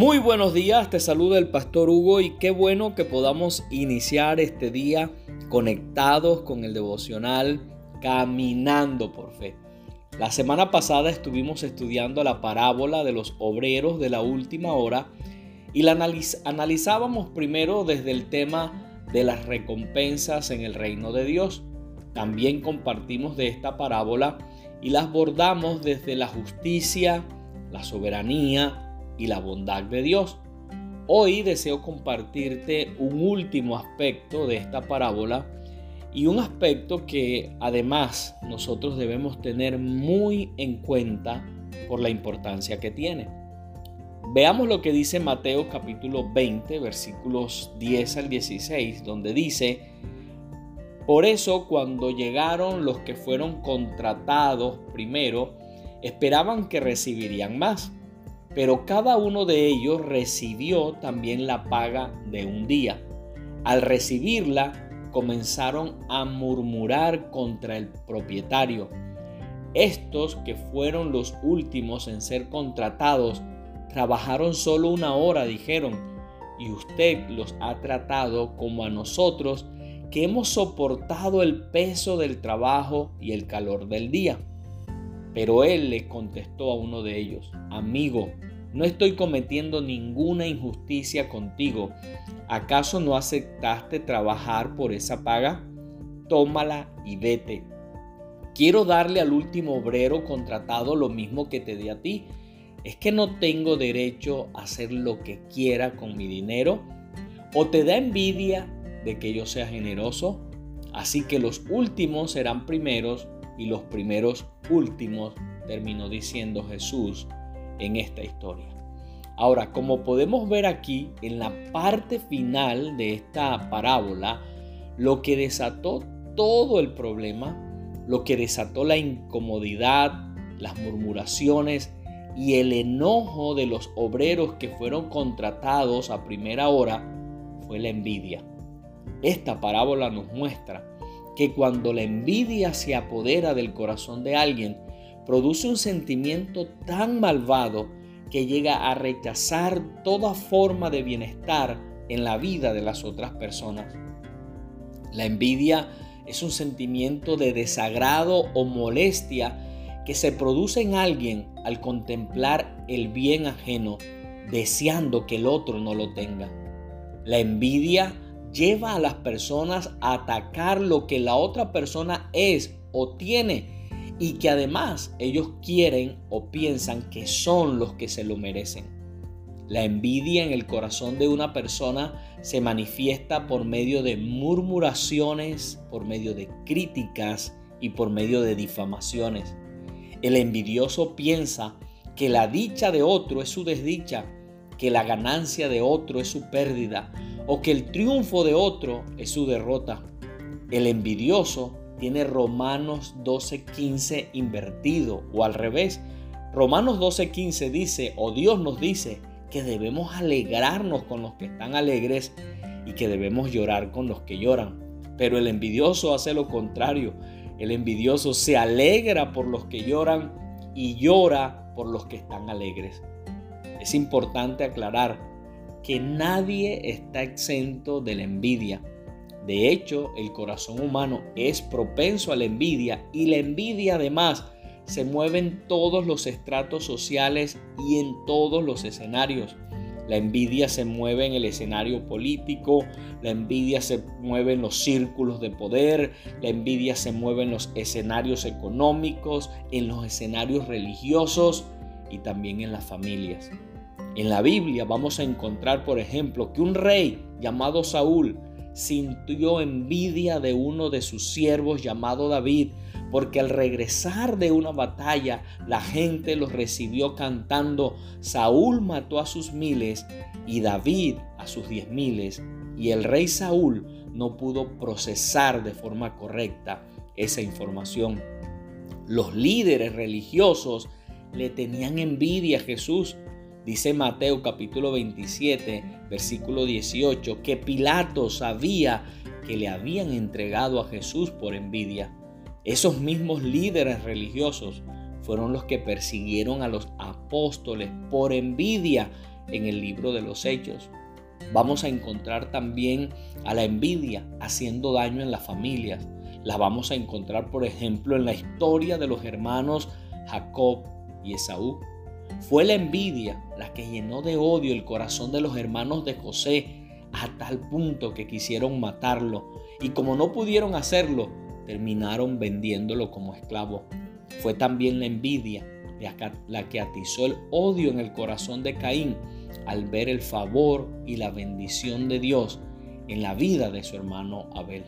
Muy buenos días, te saluda el pastor Hugo y qué bueno que podamos iniciar este día conectados con el devocional Caminando por Fe. La semana pasada estuvimos estudiando la parábola de los obreros de la última hora y la analizábamos primero desde el tema de las recompensas en el reino de Dios. También compartimos de esta parábola y la abordamos desde la justicia, la soberanía, y la bondad de Dios. Hoy deseo compartirte un último aspecto de esta parábola y un aspecto que además nosotros debemos tener muy en cuenta por la importancia que tiene. Veamos lo que dice Mateo capítulo 20 versículos 10 al 16 donde dice, por eso cuando llegaron los que fueron contratados primero, esperaban que recibirían más pero cada uno de ellos recibió también la paga de un día. Al recibirla, comenzaron a murmurar contra el propietario. Estos que fueron los últimos en ser contratados, trabajaron solo una hora, dijeron, y usted los ha tratado como a nosotros, que hemos soportado el peso del trabajo y el calor del día. Pero él le contestó a uno de ellos, amigo, no estoy cometiendo ninguna injusticia contigo. ¿Acaso no aceptaste trabajar por esa paga? Tómala y vete. Quiero darle al último obrero contratado lo mismo que te di a ti. ¿Es que no tengo derecho a hacer lo que quiera con mi dinero? ¿O te da envidia de que yo sea generoso? Así que los últimos serán primeros y los primeros últimos, terminó diciendo Jesús en esta historia. Ahora, como podemos ver aquí en la parte final de esta parábola, lo que desató todo el problema, lo que desató la incomodidad, las murmuraciones y el enojo de los obreros que fueron contratados a primera hora fue la envidia. Esta parábola nos muestra que cuando la envidia se apodera del corazón de alguien, produce un sentimiento tan malvado que llega a rechazar toda forma de bienestar en la vida de las otras personas. La envidia es un sentimiento de desagrado o molestia que se produce en alguien al contemplar el bien ajeno, deseando que el otro no lo tenga. La envidia lleva a las personas a atacar lo que la otra persona es o tiene y que además ellos quieren o piensan que son los que se lo merecen. La envidia en el corazón de una persona se manifiesta por medio de murmuraciones, por medio de críticas y por medio de difamaciones. El envidioso piensa que la dicha de otro es su desdicha, que la ganancia de otro es su pérdida o que el triunfo de otro es su derrota. El envidioso tiene Romanos 12:15 invertido o al revés. Romanos 12:15 dice, o Dios nos dice, que debemos alegrarnos con los que están alegres y que debemos llorar con los que lloran. Pero el envidioso hace lo contrario. El envidioso se alegra por los que lloran y llora por los que están alegres. Es importante aclarar que nadie está exento de la envidia. De hecho, el corazón humano es propenso a la envidia y la envidia además se mueve en todos los estratos sociales y en todos los escenarios. La envidia se mueve en el escenario político, la envidia se mueve en los círculos de poder, la envidia se mueve en los escenarios económicos, en los escenarios religiosos y también en las familias. En la Biblia vamos a encontrar, por ejemplo, que un rey llamado Saúl sintió envidia de uno de sus siervos llamado David, porque al regresar de una batalla la gente los recibió cantando, Saúl mató a sus miles y David a sus diez miles, y el rey Saúl no pudo procesar de forma correcta esa información. Los líderes religiosos le tenían envidia a Jesús Dice Mateo capítulo 27, versículo 18, que Pilato sabía que le habían entregado a Jesús por envidia. Esos mismos líderes religiosos fueron los que persiguieron a los apóstoles por envidia en el libro de los Hechos. Vamos a encontrar también a la envidia haciendo daño en las familias. La vamos a encontrar, por ejemplo, en la historia de los hermanos Jacob y Esaú. Fue la envidia la que llenó de odio el corazón de los hermanos de José a tal punto que quisieron matarlo y como no pudieron hacerlo, terminaron vendiéndolo como esclavo. Fue también la envidia la que atizó el odio en el corazón de Caín al ver el favor y la bendición de Dios en la vida de su hermano Abel.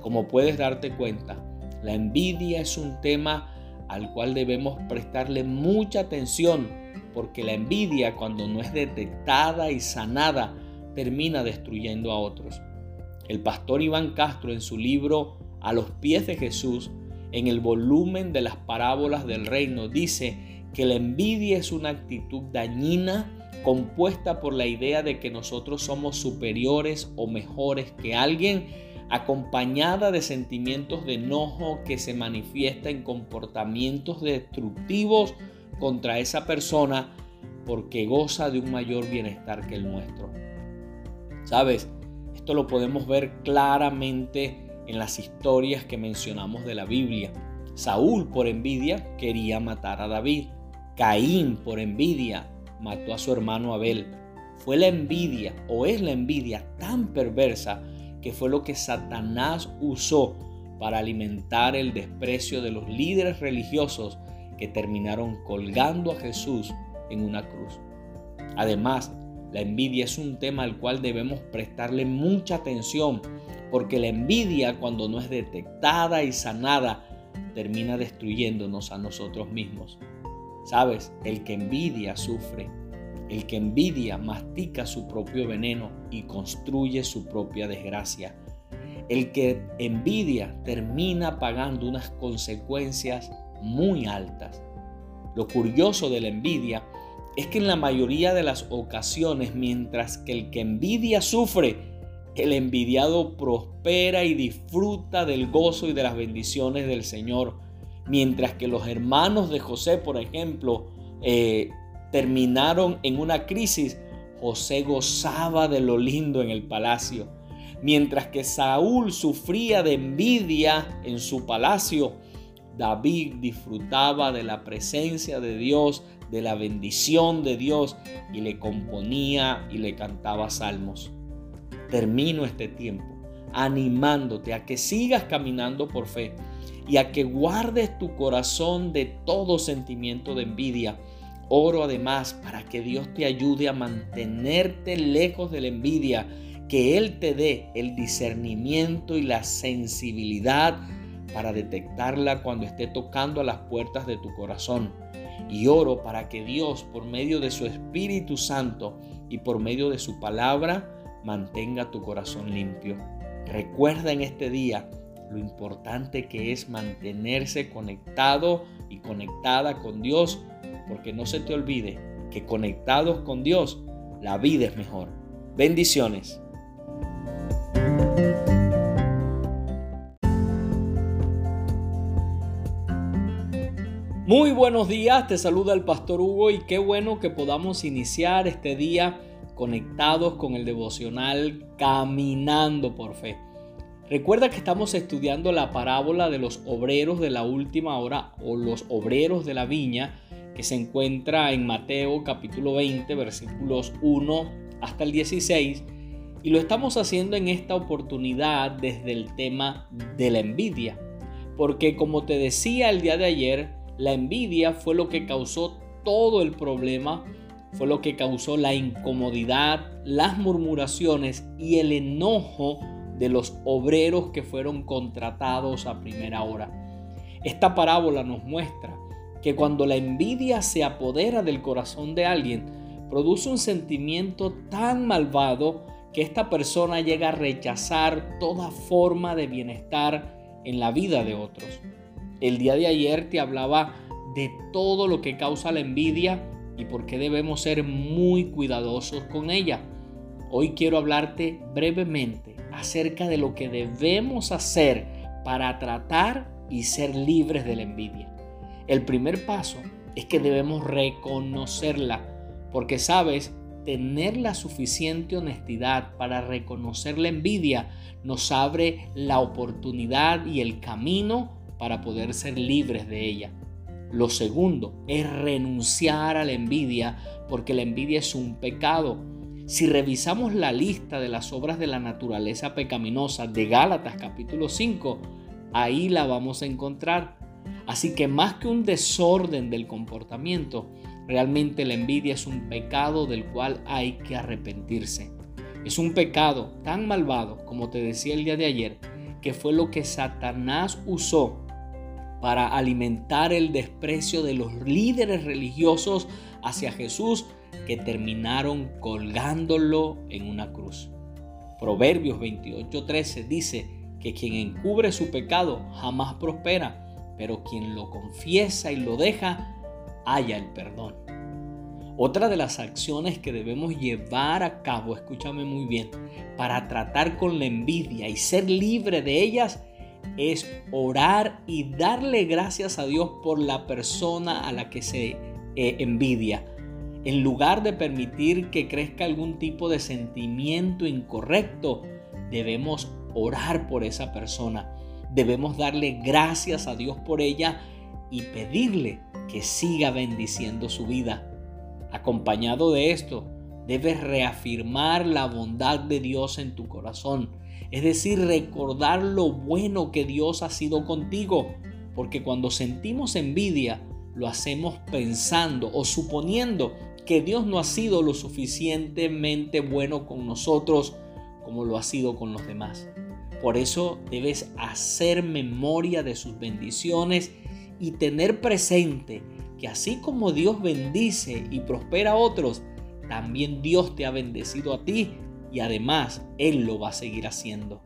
Como puedes darte cuenta, la envidia es un tema al cual debemos prestarle mucha atención porque la envidia cuando no es detectada y sanada termina destruyendo a otros. El pastor Iván Castro en su libro A los pies de Jesús, en el volumen de las parábolas del reino, dice que la envidia es una actitud dañina compuesta por la idea de que nosotros somos superiores o mejores que alguien, acompañada de sentimientos de enojo que se manifiesta en comportamientos destructivos contra esa persona porque goza de un mayor bienestar que el nuestro. ¿Sabes? Esto lo podemos ver claramente en las historias que mencionamos de la Biblia. Saúl por envidia quería matar a David. Caín por envidia mató a su hermano Abel. Fue la envidia o es la envidia tan perversa que fue lo que Satanás usó para alimentar el desprecio de los líderes religiosos que terminaron colgando a Jesús en una cruz. Además, la envidia es un tema al cual debemos prestarle mucha atención porque la envidia cuando no es detectada y sanada termina destruyéndonos a nosotros mismos. Sabes, el que envidia sufre, el que envidia mastica su propio veneno y construye su propia desgracia. El que envidia termina pagando unas consecuencias muy altas. Lo curioso de la envidia es que en la mayoría de las ocasiones, mientras que el que envidia sufre, el envidiado prospera y disfruta del gozo y de las bendiciones del Señor. Mientras que los hermanos de José, por ejemplo, eh, terminaron en una crisis, José gozaba de lo lindo en el palacio. Mientras que Saúl sufría de envidia en su palacio, David disfrutaba de la presencia de Dios, de la bendición de Dios y le componía y le cantaba salmos. Termino este tiempo animándote a que sigas caminando por fe y a que guardes tu corazón de todo sentimiento de envidia Oro además para que Dios te ayude a mantenerte lejos de la envidia, que Él te dé el discernimiento y la sensibilidad para detectarla cuando esté tocando a las puertas de tu corazón. Y oro para que Dios, por medio de su Espíritu Santo y por medio de su palabra, mantenga tu corazón limpio. Recuerda en este día lo importante que es mantenerse conectado y conectada con Dios porque no se te olvide que conectados con Dios, la vida es mejor. Bendiciones. Muy buenos días, te saluda el pastor Hugo y qué bueno que podamos iniciar este día conectados con el devocional Caminando por Fe. Recuerda que estamos estudiando la parábola de los obreros de la última hora o los obreros de la viña que se encuentra en Mateo capítulo 20 versículos 1 hasta el 16 y lo estamos haciendo en esta oportunidad desde el tema de la envidia. Porque como te decía el día de ayer, la envidia fue lo que causó todo el problema, fue lo que causó la incomodidad, las murmuraciones y el enojo de los obreros que fueron contratados a primera hora. Esta parábola nos muestra que cuando la envidia se apodera del corazón de alguien, produce un sentimiento tan malvado que esta persona llega a rechazar toda forma de bienestar en la vida de otros. El día de ayer te hablaba de todo lo que causa la envidia y por qué debemos ser muy cuidadosos con ella. Hoy quiero hablarte brevemente acerca de lo que debemos hacer para tratar y ser libres de la envidia. El primer paso es que debemos reconocerla, porque sabes, tener la suficiente honestidad para reconocer la envidia nos abre la oportunidad y el camino para poder ser libres de ella. Lo segundo es renunciar a la envidia porque la envidia es un pecado. Si revisamos la lista de las obras de la naturaleza pecaminosa de Gálatas capítulo 5, ahí la vamos a encontrar. Así que más que un desorden del comportamiento, realmente la envidia es un pecado del cual hay que arrepentirse. Es un pecado tan malvado, como te decía el día de ayer, que fue lo que Satanás usó para alimentar el desprecio de los líderes religiosos hacia Jesús que terminaron colgándolo en una cruz. Proverbios 28:13 dice que quien encubre su pecado jamás prospera, pero quien lo confiesa y lo deja, haya el perdón. Otra de las acciones que debemos llevar a cabo, escúchame muy bien, para tratar con la envidia y ser libre de ellas, es orar y darle gracias a Dios por la persona a la que se eh, envidia. En lugar de permitir que crezca algún tipo de sentimiento incorrecto, debemos orar por esa persona. Debemos darle gracias a Dios por ella y pedirle que siga bendiciendo su vida. Acompañado de esto, debes reafirmar la bondad de Dios en tu corazón. Es decir, recordar lo bueno que Dios ha sido contigo. Porque cuando sentimos envidia, lo hacemos pensando o suponiendo que Dios no ha sido lo suficientemente bueno con nosotros como lo ha sido con los demás. Por eso debes hacer memoria de sus bendiciones y tener presente que así como Dios bendice y prospera a otros, también Dios te ha bendecido a ti y además Él lo va a seguir haciendo.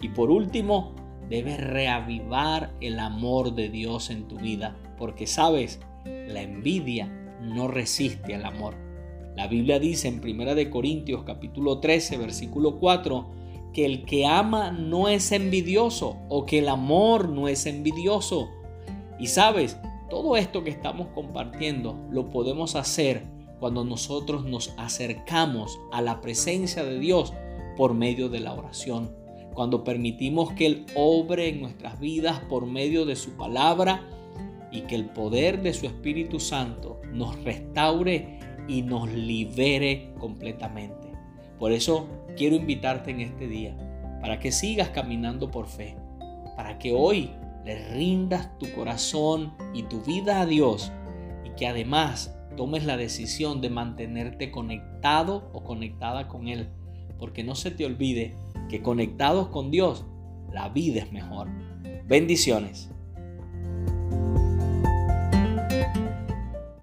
Y por último, debes reavivar el amor de Dios en tu vida, porque sabes, la envidia no resiste al amor. La Biblia dice en 1 Corintios capítulo 13 versículo 4 que el que ama no es envidioso o que el amor no es envidioso. Y sabes, todo esto que estamos compartiendo lo podemos hacer cuando nosotros nos acercamos a la presencia de Dios por medio de la oración. Cuando permitimos que Él obre en nuestras vidas por medio de su palabra y que el poder de su Espíritu Santo nos restaure y nos libere completamente. Por eso quiero invitarte en este día para que sigas caminando por fe, para que hoy le rindas tu corazón y tu vida a Dios y que además tomes la decisión de mantenerte conectado o conectada con Él, porque no se te olvide que conectados con Dios, la vida es mejor. Bendiciones.